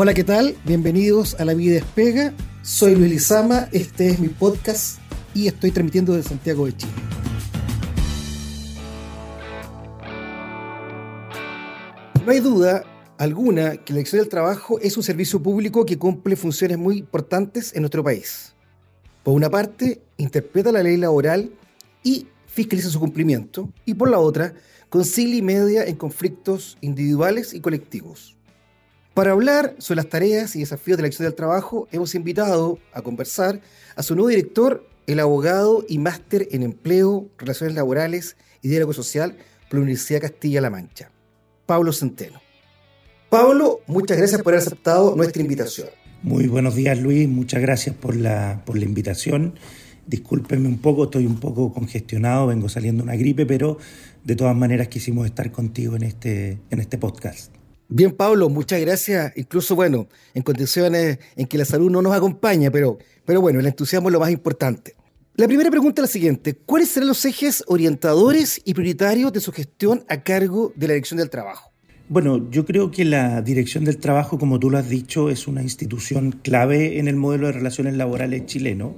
Hola, ¿qué tal? Bienvenidos a La Vida Despega. Soy Luis Lizama, este es mi podcast y estoy transmitiendo desde Santiago de Chile. No hay duda alguna que la elección del trabajo es un servicio público que cumple funciones muy importantes en nuestro país. Por una parte, interpreta la ley laboral y fiscaliza su cumplimiento, y por la otra, concilia y media en conflictos individuales y colectivos. Para hablar sobre las tareas y desafíos de la elección del trabajo, hemos invitado a conversar a su nuevo director, el abogado y máster en empleo, relaciones laborales y diálogo social por la Universidad Castilla-La Mancha, Pablo Centeno. Pablo, muchas gracias por haber aceptado nuestra invitación. Muy buenos días, Luis. Muchas gracias por la, por la invitación. Discúlpeme un poco, estoy un poco congestionado, vengo saliendo una gripe, pero de todas maneras quisimos estar contigo en este, en este podcast. Bien, Pablo, muchas gracias. Incluso, bueno, en condiciones en que la salud no nos acompaña, pero, pero bueno, el entusiasmo es lo más importante. La primera pregunta es la siguiente. ¿Cuáles serán los ejes orientadores y prioritarios de su gestión a cargo de la Dirección del Trabajo? Bueno, yo creo que la Dirección del Trabajo, como tú lo has dicho, es una institución clave en el modelo de relaciones laborales chileno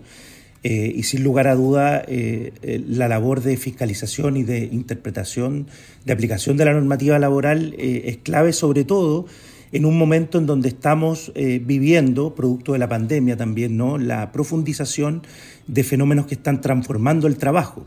eh, y sin lugar a duda, eh, eh, la labor de fiscalización y de interpretación, de aplicación de la normativa laboral es clave sobre todo en un momento en donde estamos viviendo, producto de la pandemia también, ¿no? la profundización de fenómenos que están transformando el trabajo.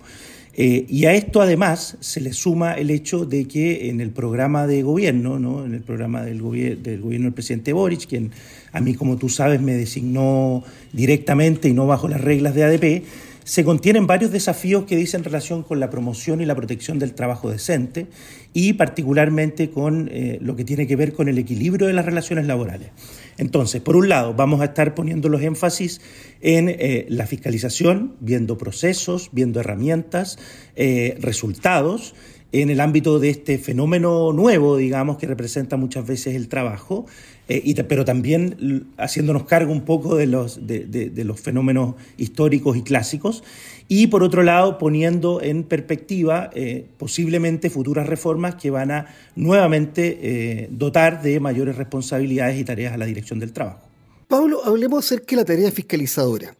Eh, y a esto además se le suma el hecho de que en el programa de gobierno, ¿no? en el programa del, del gobierno del presidente Boric, quien a mí, como tú sabes, me designó directamente y no bajo las reglas de ADP, se contienen varios desafíos que dicen relación con la promoción y la protección del trabajo decente y particularmente con eh, lo que tiene que ver con el equilibrio de las relaciones laborales. Entonces, por un lado, vamos a estar poniendo los énfasis en eh, la fiscalización, viendo procesos, viendo herramientas, eh, resultados en el ámbito de este fenómeno nuevo, digamos, que representa muchas veces el trabajo, y, pero también haciéndonos cargo un poco de los, de los fenómenos históricos y clásicos, y por otro lado poniendo en perspectiva eh, posiblemente futuras reformas que van a nuevamente eh, dotar de mayores responsabilidades y tareas a la dirección del trabajo. Pablo, hablemos acerca de la tarea fiscalizadora.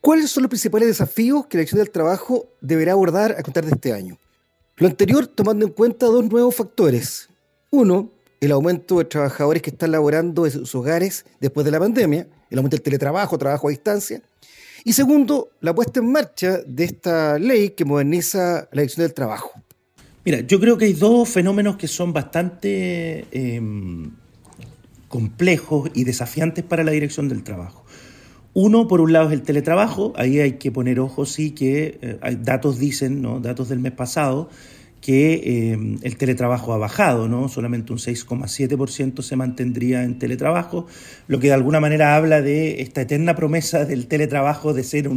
¿Cuáles son los principales desafíos que la dirección del trabajo deberá abordar a contar de este año? Lo anterior tomando en cuenta dos nuevos factores. Uno, el aumento de trabajadores que están laborando en sus hogares después de la pandemia, el aumento del teletrabajo, trabajo a distancia, y segundo, la puesta en marcha de esta ley que moderniza la dirección del trabajo. Mira, yo creo que hay dos fenómenos que son bastante em, complejos y desafiantes para la dirección del trabajo. Uno, por un lado, es el teletrabajo. Ahí hay que poner ojo, sí, que eh, datos dicen, ¿no? datos del mes pasado, que em, el teletrabajo ha bajado, ¿no? Solamente un 6,7% se mantendría en teletrabajo, lo que de alguna manera habla de esta eterna promesa del teletrabajo de ser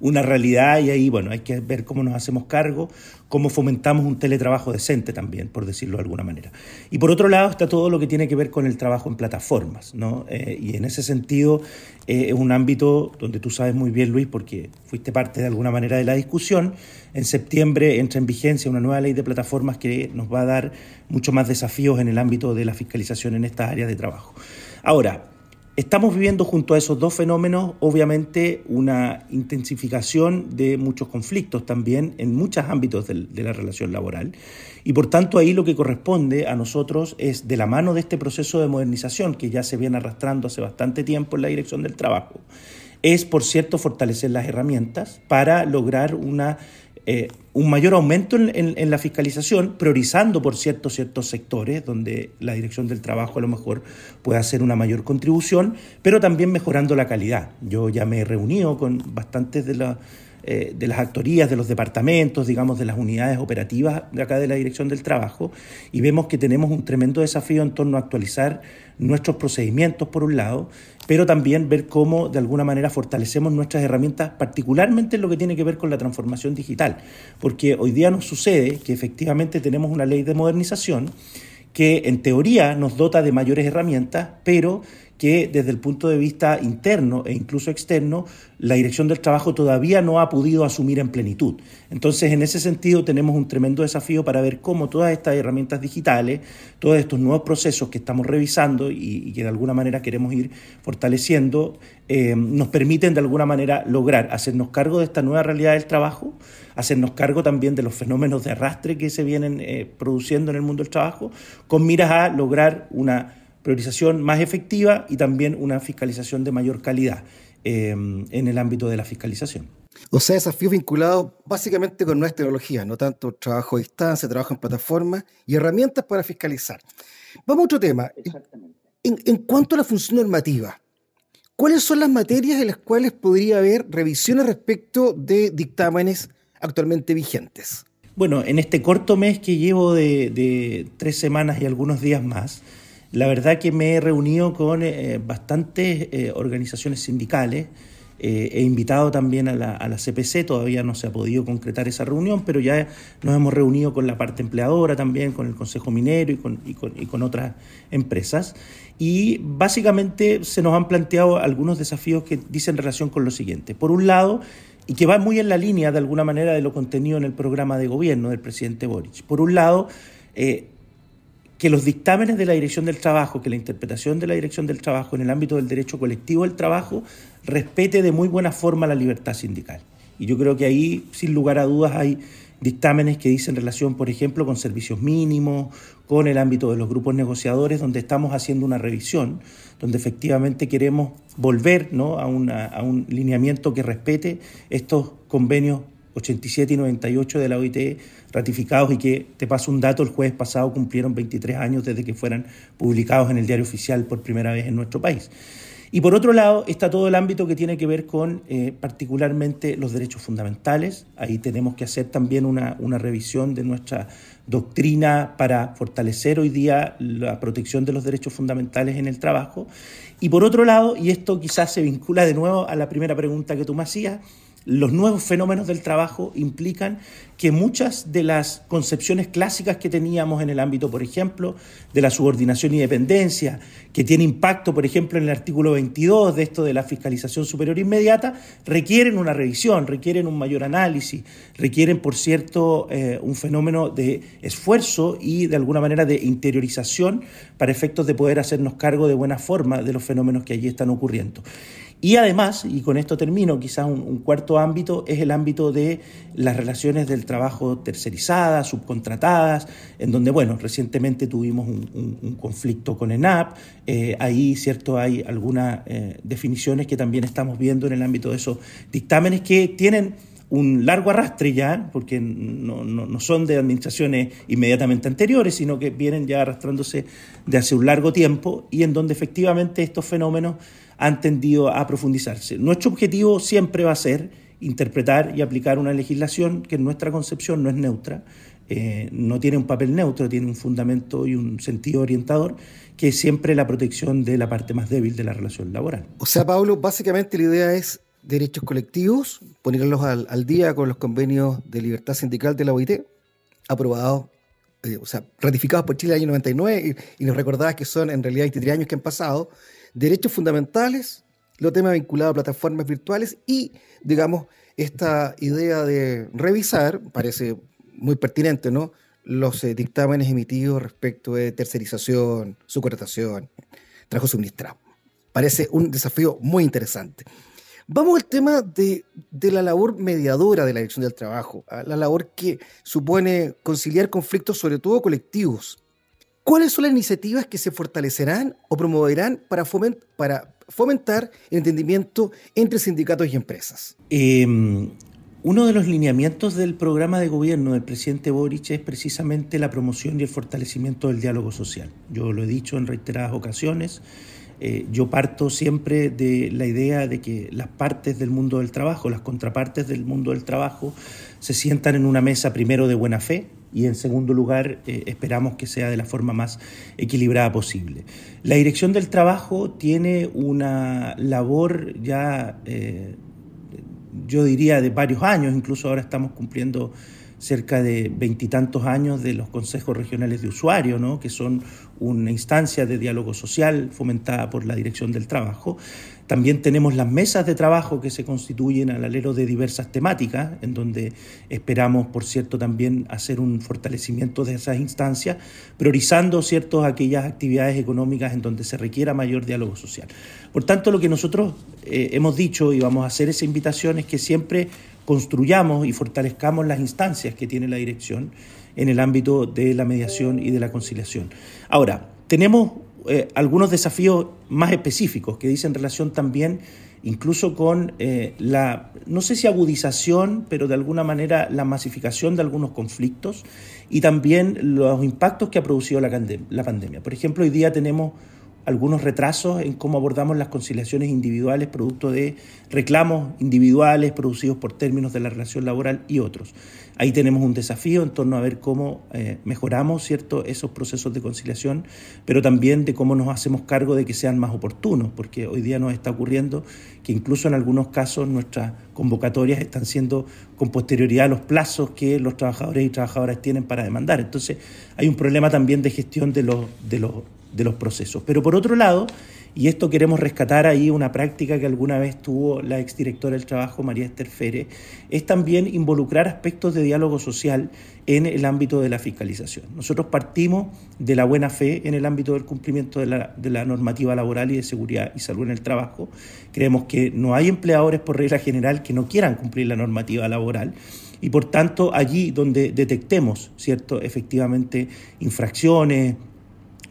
una realidad y ahí, bueno, hay que ver cómo nos hacemos cargo, cómo fomentamos un teletrabajo decente también, por decirlo de alguna manera. Y por otro lado está todo lo que tiene que ver con el trabajo en plataformas, ¿no? Eh, y en ese sentido eh, es un ámbito donde tú sabes muy bien, Luis, porque fuiste parte de alguna manera de la discusión. En septiembre entra en vigencia una nueva ley de plataformas que nos va a dar mucho más desafíos en el ámbito de la fiscalización en estas áreas de trabajo. Ahora, Estamos viviendo junto a esos dos fenómenos, obviamente, una intensificación de muchos conflictos también en muchos ámbitos de, la relación laboral. Y por tanto, ahí lo que corresponde a nosotros es, de la mano de este proceso de modernización que ya se viene arrastrando hace bastante tiempo en la dirección del trabajo, es, por cierto, fortalecer las herramientas para lograr una eh, un mayor aumento en, la fiscalización, priorizando, por cierto, ciertos sectores donde la Dirección del Trabajo a lo mejor puede hacer una mayor contribución, pero también mejorando la calidad. Yo ya me he reunido con bastantes de las eh, de las actorías, de los departamentos, digamos, de las unidades operativas de acá de la Dirección del Trabajo, y vemos que tenemos un tremendo desafío en torno a actualizar nuestros procedimientos, por un lado, pero también ver cómo de alguna manera fortalecemos nuestras herramientas, particularmente en lo que tiene que ver con la transformación digital, porque hoy día nos sucede que efectivamente tenemos una ley de modernización que en teoría nos dota de mayores herramientas, pero que desde el punto de vista interno e incluso externo, la Dirección del Trabajo todavía no ha podido asumir en plenitud. Entonces, en ese sentido, tenemos un tremendo desafío para ver cómo todas estas herramientas digitales, todos estos nuevos procesos que estamos revisando y, que de alguna manera queremos ir fortaleciendo, eh, nos permiten de alguna manera lograr hacernos cargo de esta nueva realidad del trabajo, hacernos cargo también de los fenómenos de arrastre que se vienen eh, produciendo en el mundo del trabajo, con miras a lograr una priorización más efectiva y también una fiscalización de mayor calidad eh, en el ámbito de la fiscalización. O sea, desafíos vinculados básicamente con nuevas tecnologías, no tanto trabajo a distancia, trabajo en plataformas y herramientas para fiscalizar. Vamos a otro tema. Exactamente. En, en, cuanto a la función normativa, ¿cuáles son las materias en las cuales podría haber revisiones respecto de dictámenes actualmente vigentes? Bueno, en este corto mes que llevo de, de tres semanas y algunos días más, la verdad que me he reunido con eh, bastantes eh, organizaciones sindicales, eh, he invitado también a la, a CPC, todavía no se ha podido concretar esa reunión, pero ya nos hemos reunido con la parte empleadora también, con el Consejo Minero y con, otras empresas. Y básicamente se nos han planteado algunos desafíos que dicen relación con lo siguiente. Por un lado, y que va muy en la línea de alguna manera de lo contenido en el programa de gobierno del presidente Boric. Por un lado, que los dictámenes de la Dirección del Trabajo, que la interpretación de la Dirección del Trabajo en el ámbito del derecho colectivo del trabajo respete de muy buena forma la libertad sindical. Y yo creo que ahí, sin lugar a dudas, hay dictámenes que dicen relación, por ejemplo, con servicios mínimos, con el ámbito de los grupos negociadores, donde estamos haciendo una revisión, donde efectivamente queremos volver ¿no? a, a un lineamiento que respete estos convenios 87 y 98 de la OIT ratificados y que, te paso un dato, el jueves pasado cumplieron 23 años desde que fueran publicados en el diario oficial por primera vez en nuestro país. Y por otro lado está todo el ámbito que tiene que ver con eh, particularmente los derechos fundamentales. Ahí tenemos que hacer también una, una revisión de nuestra doctrina para fortalecer hoy día la protección de los derechos fundamentales en el trabajo. Y por otro lado, y esto quizás se vincula de nuevo a la primera pregunta que tú me hacías, los nuevos fenómenos del trabajo implican que muchas de las concepciones clásicas que teníamos en el ámbito, por ejemplo, de la subordinación y dependencia, que tiene impacto, por ejemplo, en el artículo 22 de esto de la fiscalización superior inmediata, requieren una revisión, requieren un mayor análisis, requieren, por cierto, eh, un fenómeno de esfuerzo y, de alguna manera, de interiorización para efectos de poder hacernos cargo de buena forma de los fenómenos que allí están ocurriendo. Y además, y con esto termino, quizás un, cuarto ámbito es el ámbito de las relaciones del trabajo tercerizadas, subcontratadas, en donde, bueno, recientemente tuvimos un, conflicto con ENAP, eh, ahí, cierto, hay algunas eh, definiciones que también estamos viendo en el ámbito de esos dictámenes que tienen un largo arrastre ya, porque no, no, son de administraciones inmediatamente anteriores, sino que vienen ya arrastrándose de hace un largo tiempo y en donde efectivamente estos fenómenos han tendido a profundizarse. Nuestro objetivo siempre va a ser interpretar y aplicar una legislación que en nuestra concepción no es neutra, eh, no tiene un papel neutro, tiene un fundamento y un sentido orientador, que es siempre la protección de la parte más débil de la relación laboral. O sea, Pablo, básicamente la idea es derechos colectivos, ponerlos al, día con los convenios de libertad sindical de la OIT, aprobados, eh, o sea, ratificados por Chile en el año 99, y, y nos recordabas que son en realidad 23 años que han pasado, derechos fundamentales, los temas vinculados a plataformas virtuales y, digamos, esta idea de revisar, parece muy pertinente, ¿no? Los eh, dictámenes emitidos respecto de tercerización, subcontratación, trabajo suministrado. Parece un desafío muy interesante. Vamos al tema de, de, la labor mediadora de la dirección del trabajo, la labor que supone conciliar conflictos, sobre todo colectivos, ¿Cuáles son las iniciativas que se fortalecerán o promoverán para, fomentar el entendimiento entre sindicatos y empresas? Em, uno de los lineamientos del programa de gobierno del presidente Boric es precisamente la promoción y el fortalecimiento del diálogo social. Yo lo he dicho en reiteradas ocasiones. Eh, yo parto siempre de la idea de que las partes del mundo del trabajo, las contrapartes del mundo del trabajo, se sientan en una mesa primero de buena fe, y en segundo lugar eh, esperamos que sea de la forma más equilibrada posible. La Dirección del Trabajo tiene una labor ya, eh, yo diría, de varios años, incluso ahora estamos cumpliendo cerca de veintitantos años de los consejos regionales de usuario, ¿no? que son una instancia de diálogo social fomentada por la Dirección del Trabajo. También tenemos las mesas de trabajo que se constituyen al alero de diversas temáticas, en donde esperamos, por cierto, también hacer un fortalecimiento de esas instancias, priorizando cierto, aquellas actividades económicas en donde se requiera mayor diálogo social. Por tanto, lo que nosotros eh, hemos dicho y vamos a hacer esa invitación es que siempre construyamos y fortalezcamos las instancias que tiene la dirección en el ámbito de la mediación y de la conciliación. Ahora, tenemos eh, algunos desafíos más específicos que dicen relación también incluso con eh, la, no sé si agudización, pero de alguna manera la masificación de algunos conflictos y también los impactos que ha producido la, la pandemia. Por ejemplo, hoy día tenemos algunos retrasos en cómo abordamos las conciliaciones individuales producto de reclamos individuales producidos por términos de la relación laboral y otros. Ahí tenemos un desafío en torno a ver cómo eh, mejoramos ¿cierto? esos procesos de conciliación, pero también de cómo nos hacemos cargo de que sean más oportunos, porque hoy día nos está ocurriendo que incluso en algunos casos nuestras convocatorias están siendo con posterioridad a los plazos que los trabajadores y trabajadoras tienen para demandar. Entonces hay un problema también de gestión de los, de los de los procesos. Pero por otro lado, y esto queremos rescatar ahí una práctica que alguna vez tuvo la exdirectora del trabajo, María Esther Fere, es también involucrar aspectos de diálogo social en el ámbito de la fiscalización. Nosotros partimos de la buena fe en el ámbito del cumplimiento de la, de la normativa laboral y de seguridad y salud en el trabajo. Creemos que no hay empleadores por regla general que no quieran cumplir la normativa laboral y por tanto allí donde detectemos, ¿cierto?, efectivamente infracciones,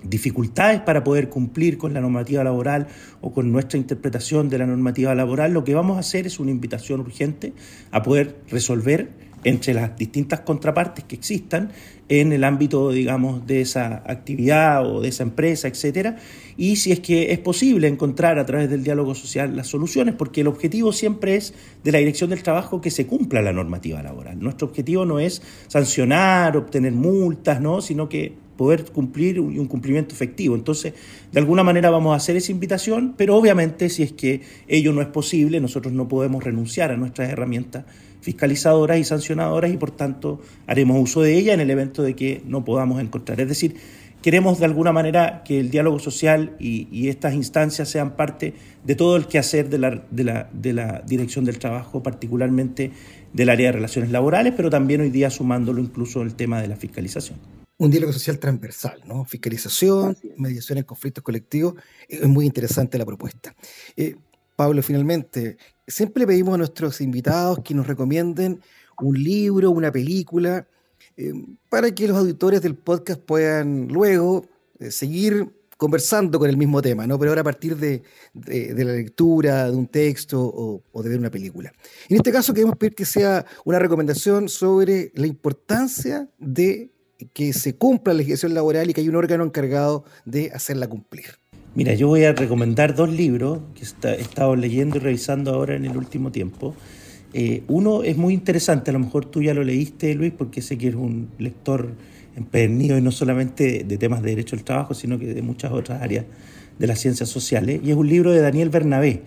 dificultades para poder cumplir con la normativa laboral o con nuestra interpretación de la normativa laboral, lo que vamos a hacer es una invitación urgente a poder resolver entre las distintas contrapartes que existan en el ámbito, digamos, de esa actividad o de esa empresa, etcétera, y si es que es posible encontrar a través del diálogo social las soluciones, porque el objetivo siempre es de la Dirección del Trabajo que se cumpla la normativa laboral. Nuestro objetivo no es sancionar, obtener multas, ¿no? sino que poder cumplir un cumplimiento efectivo. Entonces, de alguna manera vamos a hacer esa invitación, pero obviamente si es que ello no es posible, nosotros no podemos renunciar a nuestras herramientas fiscalizadoras y sancionadoras y por tanto haremos uso de ella en el evento de que no podamos encontrar. Es decir, queremos de alguna manera que el diálogo social y, estas instancias sean parte de todo el quehacer de la, de, la, de la dirección del trabajo, particularmente del área de relaciones laborales, pero también hoy día sumándolo incluso el tema de la fiscalización un diálogo social transversal, ¿no? Fiscalización, mediación en conflictos colectivos. Es muy interesante la propuesta. Eh, Pablo, finalmente, siempre pedimos a nuestros invitados que nos recomienden un libro, una película, eh, para que los auditores del podcast puedan luego eh, seguir conversando con el mismo tema, ¿no? Pero ahora a partir de, la lectura de un texto o, o, de ver una película. En este caso queremos pedir que sea una recomendación sobre la importancia de que se cumpla la legislación laboral y que hay un órgano encargado de hacerla cumplir. Mira, yo voy a recomendar dos libros que he estado leyendo y revisando ahora en el último tiempo. Eh, uno es muy interesante, a lo mejor tú ya lo leíste, Luis, porque sé que eres un lector empedernido y no solamente de temas de derecho al trabajo, sino que de muchas otras áreas de las ciencias sociales. Y es un libro de Daniel Bernabé,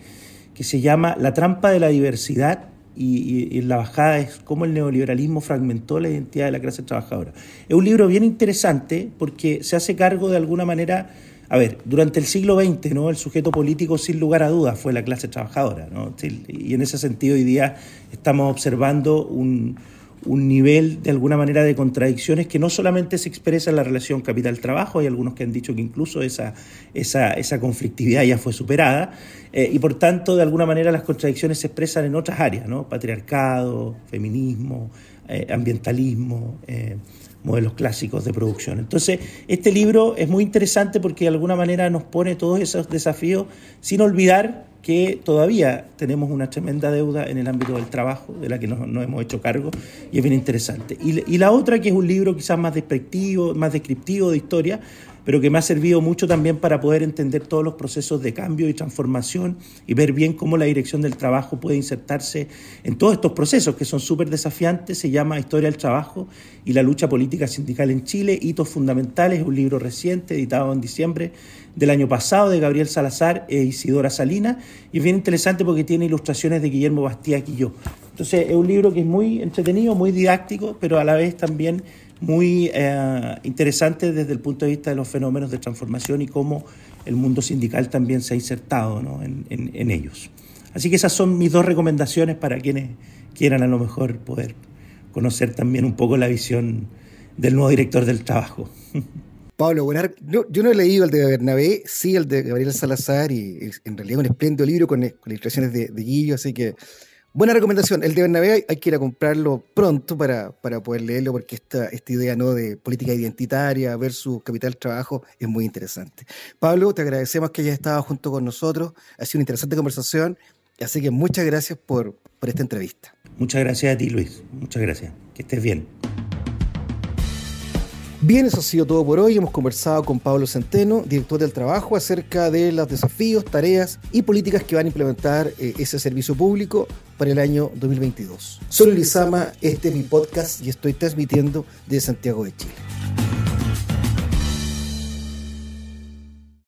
que se llama La trampa de la diversidad y, la bajada es cómo el neoliberalismo fragmentó la identidad de la clase trabajadora. Es un libro bien interesante porque se hace cargo de alguna manera, a ver, durante el siglo XX, ¿no? El sujeto político sin lugar a dudas fue la clase trabajadora, ¿no? Y en ese sentido hoy día estamos observando un, un nivel de alguna manera de contradicciones que no solamente se expresa en la relación capital-trabajo, hay algunos que han dicho que incluso esa, esa, esa conflictividad ya fue superada, eh, y por tanto de alguna manera las contradicciones se expresan en otras áreas, ¿no? patriarcado, feminismo, eh, ambientalismo. Eh, modelos clásicos de producción. Entonces, este libro es muy interesante porque de alguna manera nos pone todos esos desafíos sin olvidar que todavía tenemos una tremenda deuda en el ámbito del trabajo, de la que nos, hemos hecho cargo, y es bien interesante. Y, la otra, que es un libro quizás más descriptivo, más descriptivo de historia, pero que me ha servido mucho también para poder entender todos los procesos de cambio y transformación y ver bien cómo la dirección del trabajo puede insertarse en todos estos procesos que son súper desafiantes. Se llama Historia del Trabajo y la lucha política sindical en Chile, hitos fundamentales, un libro reciente editado en diciembre del año pasado de Gabriel Salazar e Isidora Salina y es bien interesante porque tiene ilustraciones de Guillermo Bastía yo. Entonces es un libro que es muy entretenido, muy didáctico, pero a la vez también muy eh, interesante desde el punto de vista de los fenómenos de transformación y cómo el mundo sindical también se ha insertado en, ellos. Así que esas son mis dos recomendaciones para quienes quieran a lo mejor poder conocer también un poco la visión del nuevo director del trabajo. Pablo yo no he leído el de Bernabé, sí el de Gabriel Salazar y, en realidad un espléndido libro con, ilustraciones de, de Guillo, así que Buena recomendación. El de Bernabé hay que ir a comprarlo pronto para, para poder leerlo, porque esta, esta idea ¿no? de política identitaria versus capital trabajo es muy interesante. Pablo, te agradecemos que hayas estado junto con nosotros. Ha sido una interesante conversación. Así que muchas gracias por, por esta entrevista. Muchas gracias a ti, Luis. Muchas gracias. Que estés bien. Bien, eso ha sido todo por hoy. Hemos conversado con Pablo Centeno, director del trabajo, acerca de los desafíos, tareas y políticas que van a implementar eh, ese servicio público para el año 2022. Soy Lizama, este es mi podcast y estoy transmitiendo de Santiago de Chile.